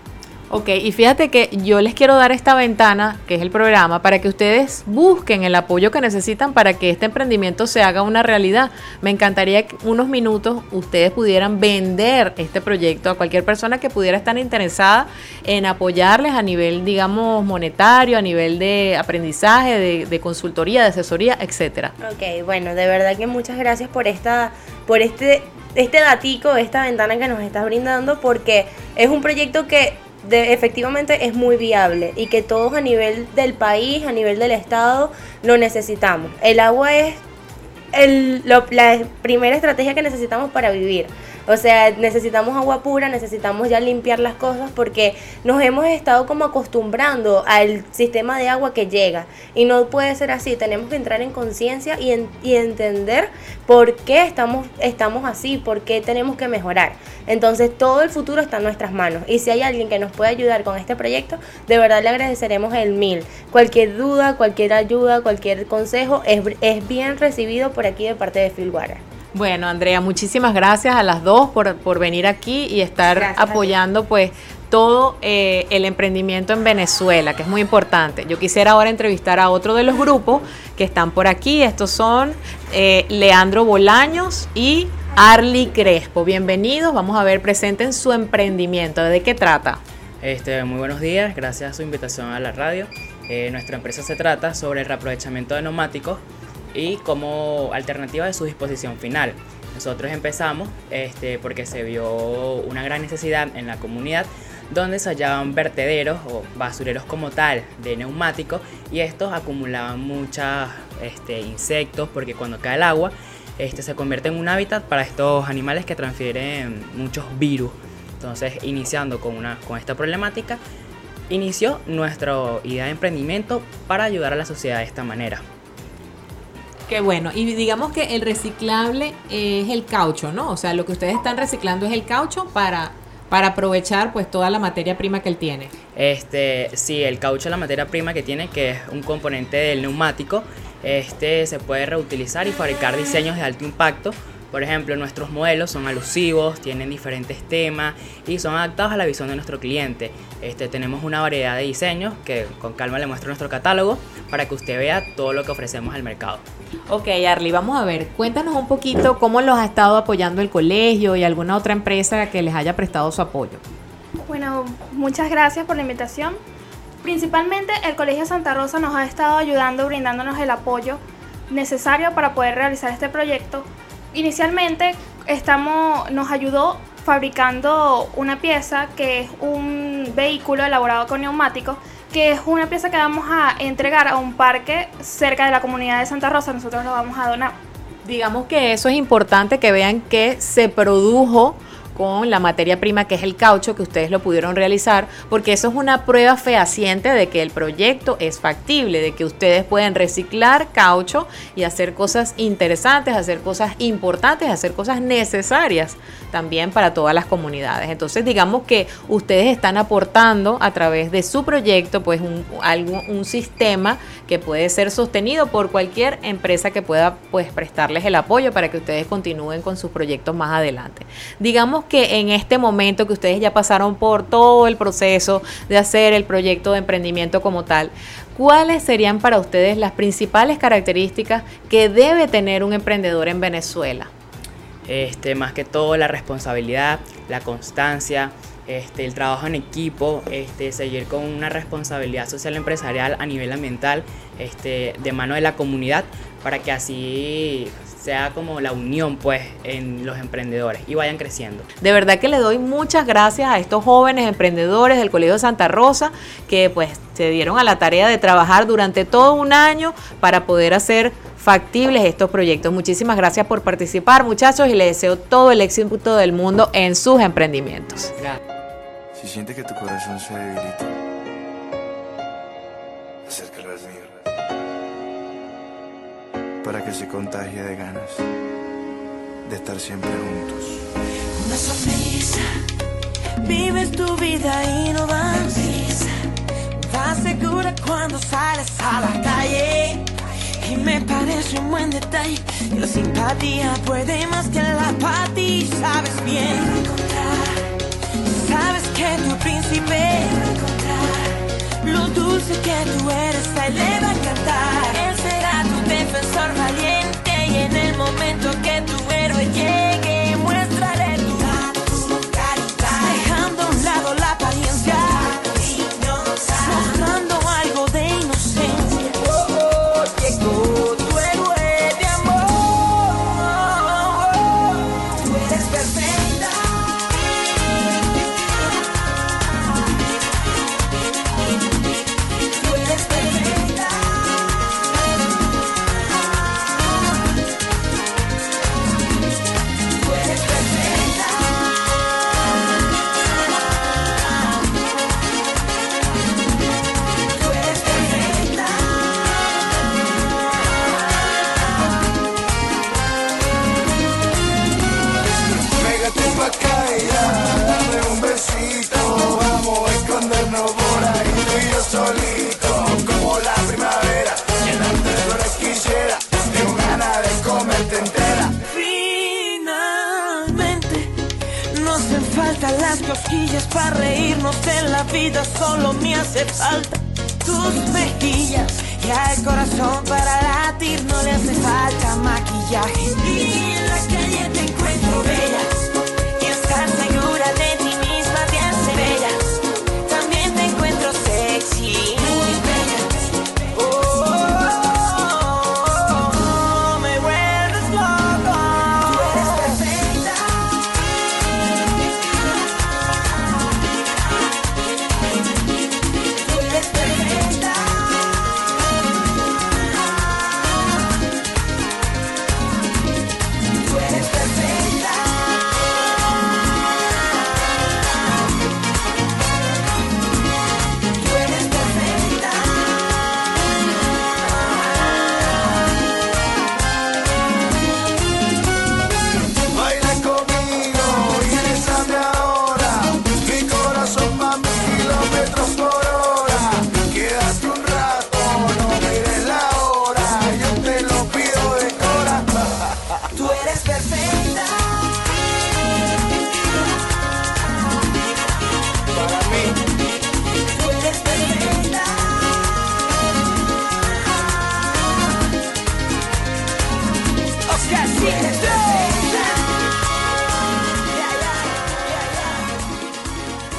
Ok, y fíjate que yo les quiero dar esta ventana, que es el programa, para que ustedes busquen el apoyo que necesitan para que este emprendimiento se haga una realidad. Me encantaría que unos minutos ustedes pudieran vender este proyecto a cualquier persona que pudiera estar interesada en apoyarles a nivel, digamos, monetario, a nivel de aprendizaje, de, de consultoría, de asesoría, etcétera. Ok, bueno, de verdad que muchas gracias por esta, por este, este datico, esta ventana que nos estás brindando, porque es un proyecto que de, efectivamente es muy viable y que todos a nivel del país, a nivel del Estado, lo necesitamos. El agua es el, lo- la primera estrategia que necesitamos para vivir. O sea, necesitamos agua pura, necesitamos ya limpiar las cosas porque nos hemos estado como acostumbrando al sistema de agua que llega. Y no puede ser así, tenemos que entrar en conciencia y, en- entender por qué estamos, estamos así, por qué tenemos que mejorar. Entonces todo el futuro está en nuestras manos. Y si hay alguien que nos puede ayudar con este proyecto, de verdad le agradeceremos el mil. Cualquier duda, cualquier ayuda, cualquier consejo es, es bien recibido por aquí de parte de Philwater. Bueno, Andrea, muchísimas gracias a las dos por, por venir aquí y estar Gracias apoyando pues todo eh, el emprendimiento en Venezuela, que es muy importante. Yo quisiera ahora entrevistar a otro de los grupos que están por aquí. Estos son eh, Leandro Bolaños y Arly Crespo. Bienvenidos. Vamos a ver, presenten su emprendimiento. ¿De qué trata? Este, muy buenos días, gracias a su invitación a la radio. Eh, nuestra empresa se trata sobre el reaprovechamiento de neumáticos y como alternativa de su disposición final. Nosotros empezamos este, porque se vio una gran necesidad en la comunidad donde se hallaban vertederos o basureros como tal de neumáticos y estos acumulaban muchos este, insectos porque cuando cae el agua este, se convierte en un hábitat para estos animales que transfieren muchos virus. Entonces, iniciando con, una, con esta problemática, inició nuestra idea de emprendimiento para ayudar a la sociedad de esta manera. Qué bueno. Y digamos que el reciclable es el caucho, ¿no? O sea, lo que ustedes están reciclando es el caucho para, para aprovechar pues toda la materia prima que él tiene. Este, sí, el caucho es la materia prima que tiene, que es un componente del neumático. Este se puede reutilizar y fabricar diseños de alto impacto. Por ejemplo, nuestros modelos son alusivos, tienen diferentes temas y son adaptados a la visión de nuestro cliente. Este, tenemos una variedad de diseños que con calma le muestro nuestro catálogo para que usted vea todo lo que ofrecemos al mercado. Ok, Arly, vamos a ver, cuéntanos un poquito cómo los ha estado apoyando el colegio y alguna otra empresa que les haya prestado su apoyo. Bueno, muchas gracias por la invitación. Principalmente el Colegio Santa Rosa nos ha estado ayudando, brindándonos el apoyo necesario para poder realizar este proyecto. Inicialmente estamos, nos ayudó fabricando una pieza que es un vehículo elaborado con neumáticos, que es una pieza que vamos a entregar a un parque cerca de la comunidad de Santa Rosa. Nosotros lo vamos a donar. Digamos que eso es importante que vean que se produjo con la materia prima que es el caucho que ustedes lo pudieron realizar, porque eso es una prueba fehaciente de que el proyecto es factible, de que ustedes pueden reciclar caucho y hacer cosas interesantes, hacer cosas importantes, hacer cosas necesarias también para todas las comunidades. Entonces, digamos que ustedes están aportando a través de su proyecto pues un, algo, un sistema que puede ser sostenido por cualquier empresa que pueda pues prestarles el apoyo para que ustedes continúen con sus proyectos más adelante. Digamos que en este momento que ustedes ya pasaron por todo el proceso de hacer el proyecto de emprendimiento como tal, ¿cuáles serían para ustedes las principales características que debe tener un emprendedor en Venezuela? Este, más que todo la responsabilidad, la constancia, este, el trabajo en equipo, este, seguir con una responsabilidad social empresarial a nivel ambiental, este, de mano de la comunidad, para que así sea como la unión pues en los emprendedores y vayan creciendo. De verdad que le doy muchas gracias a estos jóvenes emprendedores del Colegio Santa Rosa que pues se dieron a la tarea de trabajar durante todo un año para poder hacer factibles estos proyectos. Muchísimas gracias por participar muchachos y les deseo todo el éxito del mundo en sus emprendimientos. Si sientes que tu corazón se debilita, para que se contagie de ganas de estar siempre juntos. Una sonrisa, vives tu vida y no vas. Sonrisa, vas segura cuando sales a la calle. Y me parece un buen detalle. Y la simpatía puede más que la apatía. Sabes bien. Sabes que tu príncipe. Lo dulce que tú eres, ahí le va a encantar. Defensor valiente y en el momento que tu héroe llegue hacen falta las cosquillas para reírnos de la vida, solo me hace falta tus mejillas. Y al corazón para latir no le hace falta maquillaje. En la calle te encuentro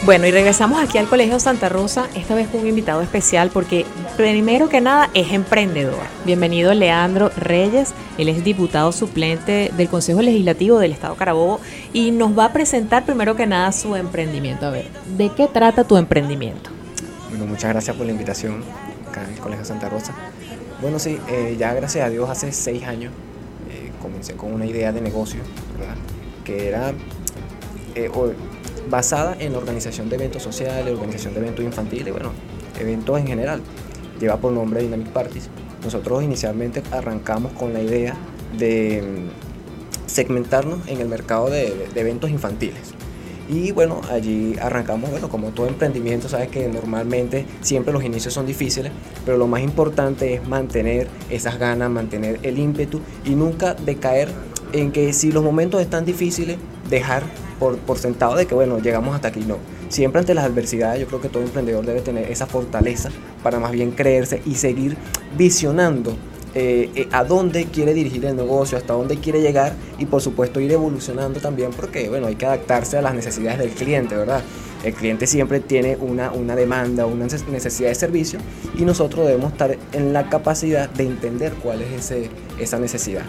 Bueno, y regresamos aquí al Colegio Santa Rosa, esta vez con un invitado especial porque primero que nada es emprendedor. Bienvenido Leandro Reyes, él es diputado suplente del Consejo Legislativo del Estado Carabobo y nos va a presentar primero que nada su emprendimiento. A ver, ¿de qué trata tu emprendimiento? Bueno, muchas gracias por la invitación acá en el Colegio Santa Rosa. Bueno, sí, eh, ya gracias a Dios hace seis años eh, comencé con una idea de negocio, ¿verdad? Que era eh, basada en la organización de eventos sociales, organización de eventos infantiles, bueno, eventos en general. Lleva por nombre Dynamic Parties. Nosotros inicialmente arrancamos con la idea de mm, segmentarnos en el mercado de, de- eventos infantiles. Y bueno, allí arrancamos, bueno, como todo emprendimiento, sabes que normalmente siempre los inicios son difíciles, pero lo más importante es mantener esas ganas, mantener el ímpetu y nunca decaer en que si los momentos están difíciles, dejar por, sentado de que, bueno, llegamos hasta aquí. No, siempre ante las adversidades yo creo que todo emprendedor debe tener esa fortaleza para más bien creerse y seguir visionando eh, eh, a dónde quiere dirigir el negocio, hasta dónde quiere llegar y por supuesto ir evolucionando también porque bueno, hay que adaptarse a las necesidades del cliente, ¿verdad? El cliente siempre tiene una, una demanda, una neces- necesidad de servicio y nosotros debemos estar en la capacidad de entender cuál es ese, esa necesidad.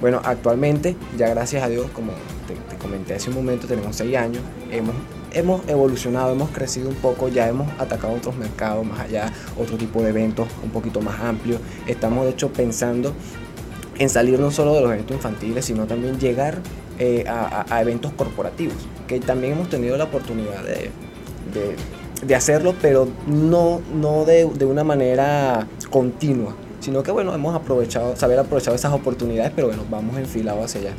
Bueno, actualmente, ya gracias a Dios, como te comenté hace un momento, tenemos seis años, hemos, hemos evolucionado, hemos crecido un poco, ya hemos atacado otros mercados más allá, otro tipo de eventos un poquito más amplios. Estamos de hecho pensando en salir no solo de los eventos infantiles, sino también llegar eh, a, eventos corporativos, que también hemos tenido la oportunidad de, de- de hacerlo, pero no, no de, de una manera continua, sino que bueno, hemos aprovechado, saber aprovechar esas oportunidades, pero bueno, vamos enfilados hacia allá.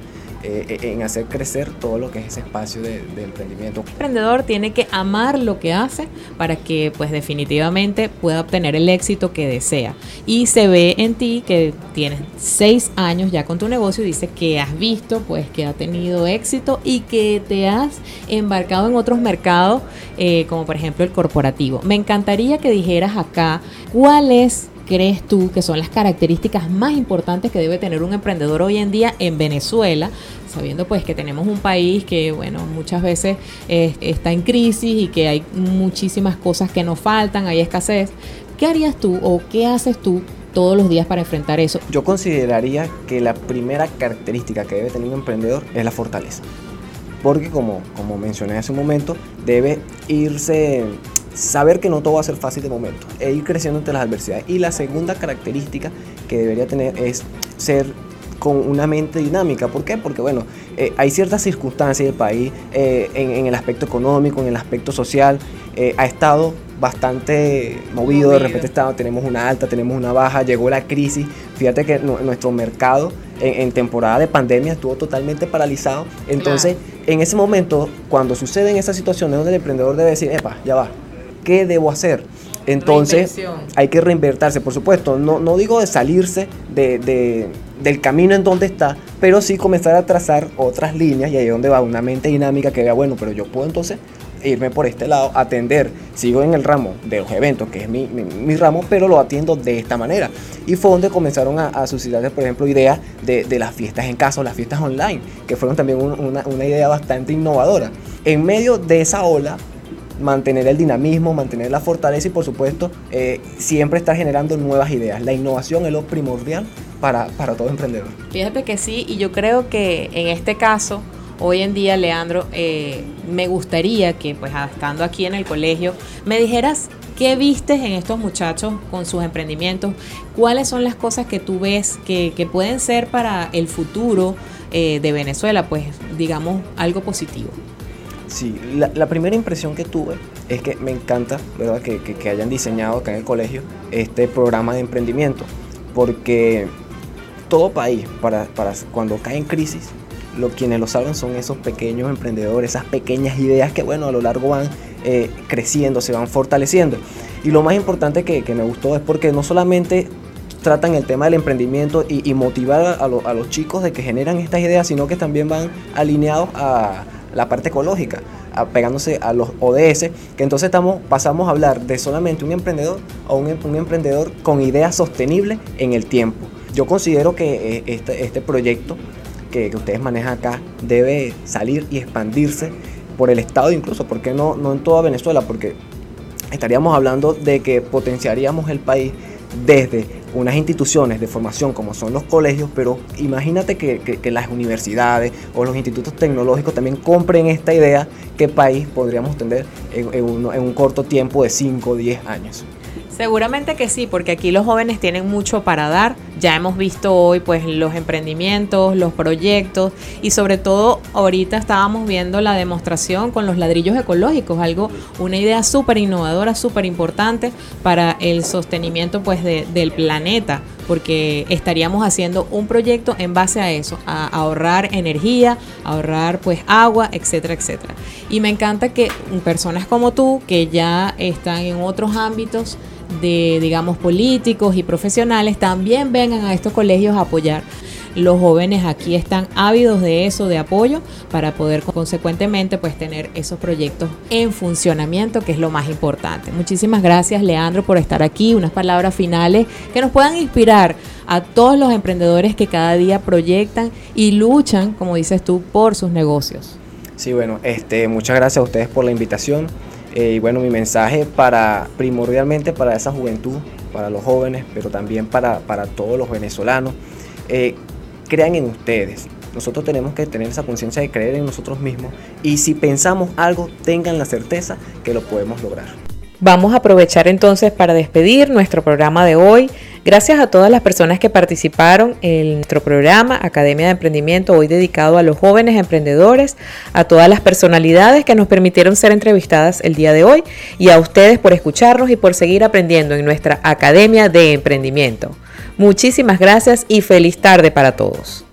Eh, en hacer crecer todo lo que es ese espacio de, emprendimiento. El emprendedor tiene que amar lo que hace para que pues definitivamente pueda obtener el éxito que desea. Y se ve en ti que tienes seis años ya con tu negocio y dice que has visto pues que ha tenido éxito y que te has embarcado en otros mercados eh, como por ejemplo el corporativo. Me encantaría que dijeras acá cuáles crees tú que son las características más importantes que debe tener un emprendedor hoy en día en Venezuela? Sabiendo pues que tenemos un país que, bueno, muchas veces está en crisis y que hay muchísimas cosas que nos faltan, hay escasez. ¿Qué harías tú o qué haces tú todos los días para enfrentar eso? Yo consideraría que la primera característica que debe tener un emprendedor es la fortaleza. Porque como, como mencioné hace un momento, debe irse saber que no todo va a ser fácil de momento e ir creciendo ante las adversidades. Y la segunda característica que debería tener es ser con una mente dinámica. ¿Por qué? Porque bueno, eh, hay ciertas circunstancias del país eh, en, el aspecto económico, en el aspecto social, eh, ha estado bastante movido, de repente está, tenemos una alta, tenemos una baja, llegó la crisis, fíjate que nuestro mercado en, temporada de pandemia estuvo totalmente paralizado, entonces en ese momento, cuando suceden esas situaciones donde el emprendedor debe decir, epa, ya va, ¿qué debo hacer? Entonces hay que reinvertirse, por supuesto. No, no digo de salirse de, del camino en donde está, pero sí comenzar a trazar otras líneas y ahí es donde va una mente dinámica que vea, bueno, pero yo puedo entonces irme por este lado, atender, sigo en el ramo de los eventos, que es mi, mi, ramo, pero lo atiendo de esta manera. Y fue donde comenzaron a, a suscitarse, por ejemplo, ideas de, de, las fiestas en casa o las fiestas online, que fueron también una, una idea bastante innovadora. En medio de esa ola mantener el dinamismo, mantener la fortaleza y por supuesto eh, siempre estar generando nuevas ideas. La innovación es lo primordial para, para todo emprendedor. Fíjate que sí, y yo creo que en este caso, hoy en día, Leandro, eh, me gustaría que pues estando aquí en el colegio, me dijeras ¿Qué vistes en estos muchachos con sus emprendimientos? ¿Cuáles son las cosas que tú ves que, pueden ser para el futuro eh, de Venezuela? Pues digamos algo positivo. Sí, la, primera impresión que tuve es que me encanta ¿verdad? Que, que, hayan diseñado acá en el colegio este programa de emprendimiento, porque todo país, para, para cuando cae en crisis, lo, quienes lo salvan son esos pequeños emprendedores, esas pequeñas ideas que bueno, a lo largo van eh, creciendo, se van fortaleciendo. Y lo más importante que, que, me gustó es porque no solamente tratan el tema del emprendimiento y, y motivar a, a los chicos de que generan estas ideas, sino que también van alineados a la parte ecológica, pegándose a los ODS, que entonces estamos, pasamos a hablar de solamente un emprendedor o un, emprendedor con ideas sostenibles en el tiempo. Yo considero que eh, este, este proyecto que, que, ustedes manejan acá debe salir y expandirse por el Estado incluso, porque no, no en toda Venezuela? Porque estaríamos hablando de que potenciaríamos el país desde unas instituciones de formación como son los colegios, pero imagínate que, las universidades o los institutos tecnológicos también compren esta idea, ¿qué país podríamos tener en, un, en un corto tiempo de 5 o 10 años? Seguramente que sí, porque aquí los jóvenes tienen mucho para dar. Ya hemos visto hoy pues los emprendimientos, los proyectos y sobre todo ahorita estábamos viendo la demostración con los ladrillos ecológicos, algo una idea súper innovadora, súper importante para el sostenimiento pues de, del planeta, porque estaríamos haciendo un proyecto en base a eso, a ahorrar energía, ahorrar pues agua, etcétera, etcétera. Y me encanta que personas como tú que ya están en otros ámbitos de, digamos, políticos y profesionales también vengan a estos colegios a apoyar. Los jóvenes aquí están ávidos de eso, de apoyo, para poder consecuentemente pues tener esos proyectos en funcionamiento, que es lo más importante. Muchísimas gracias, Leandro, por estar aquí. Unas palabras finales que nos puedan inspirar a todos los emprendedores que cada día proyectan y luchan, como dices tú, por sus negocios. Sí, bueno, este, muchas gracias a ustedes por la invitación. Eh, y bueno, mi mensaje para primordialmente para esa juventud, para los jóvenes, pero también para, para todos los venezolanos, eh, crean en ustedes. Nosotros tenemos que tener esa conciencia de creer en nosotros mismos y si pensamos algo, tengan la certeza que lo podemos lograr. Vamos a aprovechar entonces para despedir nuestro programa de hoy. Gracias a todas las personas que participaron en nuestro programa Academia de Emprendimiento, hoy dedicado a los jóvenes emprendedores, a todas las personalidades que nos permitieron ser entrevistadas el día de hoy y a ustedes por escucharnos y por seguir aprendiendo en nuestra Academia de Emprendimiento. Muchísimas gracias y feliz tarde para todos.